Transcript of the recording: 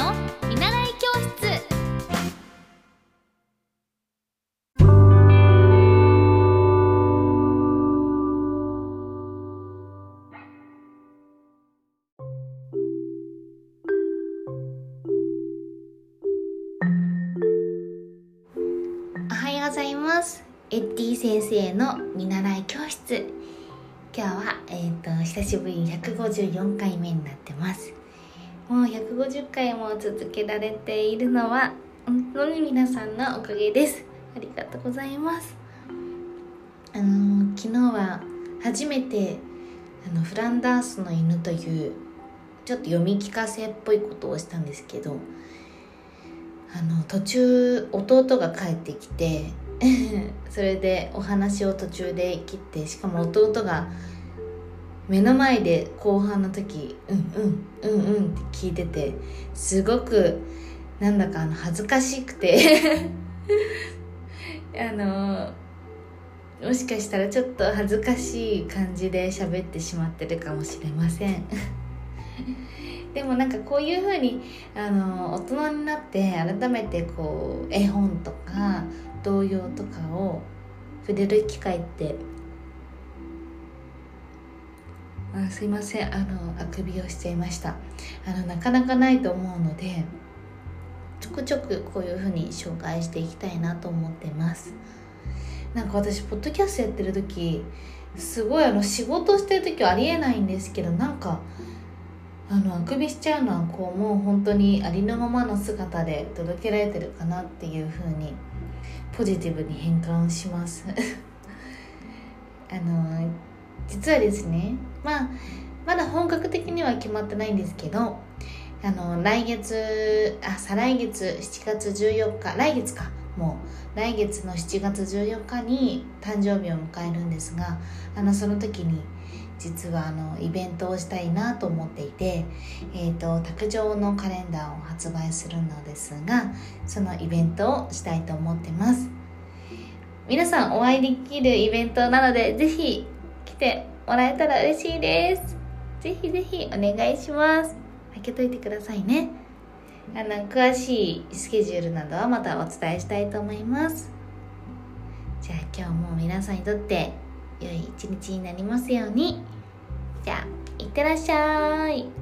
の見習い教室。おはようございます。エッティ先生の見習い教室。今日は、えーと、久しぶりに154回目になってます。もう150回も続けられているのは本当に皆さんのおかげです。ありがとうございます。あの、昨日は初めてあのフランダースの犬というちょっと読み聞かせっぽいことをしたんですけどあの途中弟が帰ってきて それでお話を途中で切ってしかも弟が目の前で後半の時「うんうんうんうん」って聞いててすごくなんだかあの恥ずかしくて。あのもしかしたらちょっと恥ずかしい感じで喋ってしまってるかもしれません。でもなんかこういうふうにあの大人になって改めてこう絵本とか童謡とかを触れる機会ってあすいません。あのあくびをしちゃいました。あのなかなかないと思うのでちょくちょくこういうふうに紹介していきたいなと思ってます。なんか私ポッドキャストやってる時すごいあの仕事してる時はありえないんですけどなんかあのあくびしちゃうのはこうもう本当にありのままの姿で届けられてるかなっていうふうにポジティブに変換します。あの実はですねまあまだ本格的には決まってないんですけどあの来月あ再来月7月14日来月かもう来月の7月14日に誕生日を迎えるんですがあのその時に実はあのイベントをしたいなと思っていて、えーと、卓上のカレンダーを発売するのですがそのイベントをしたいと思ってます。皆さんお会いできるイベントなのでぜひ来てもらえたら嬉しいです。ぜひぜひお願いします。開けといてくださいね。あの詳しいスケジュールなどはまたお伝えしたいと思います。じゃあ今日も皆さんにとって良い一日になりますように。じゃあいってらっしゃい。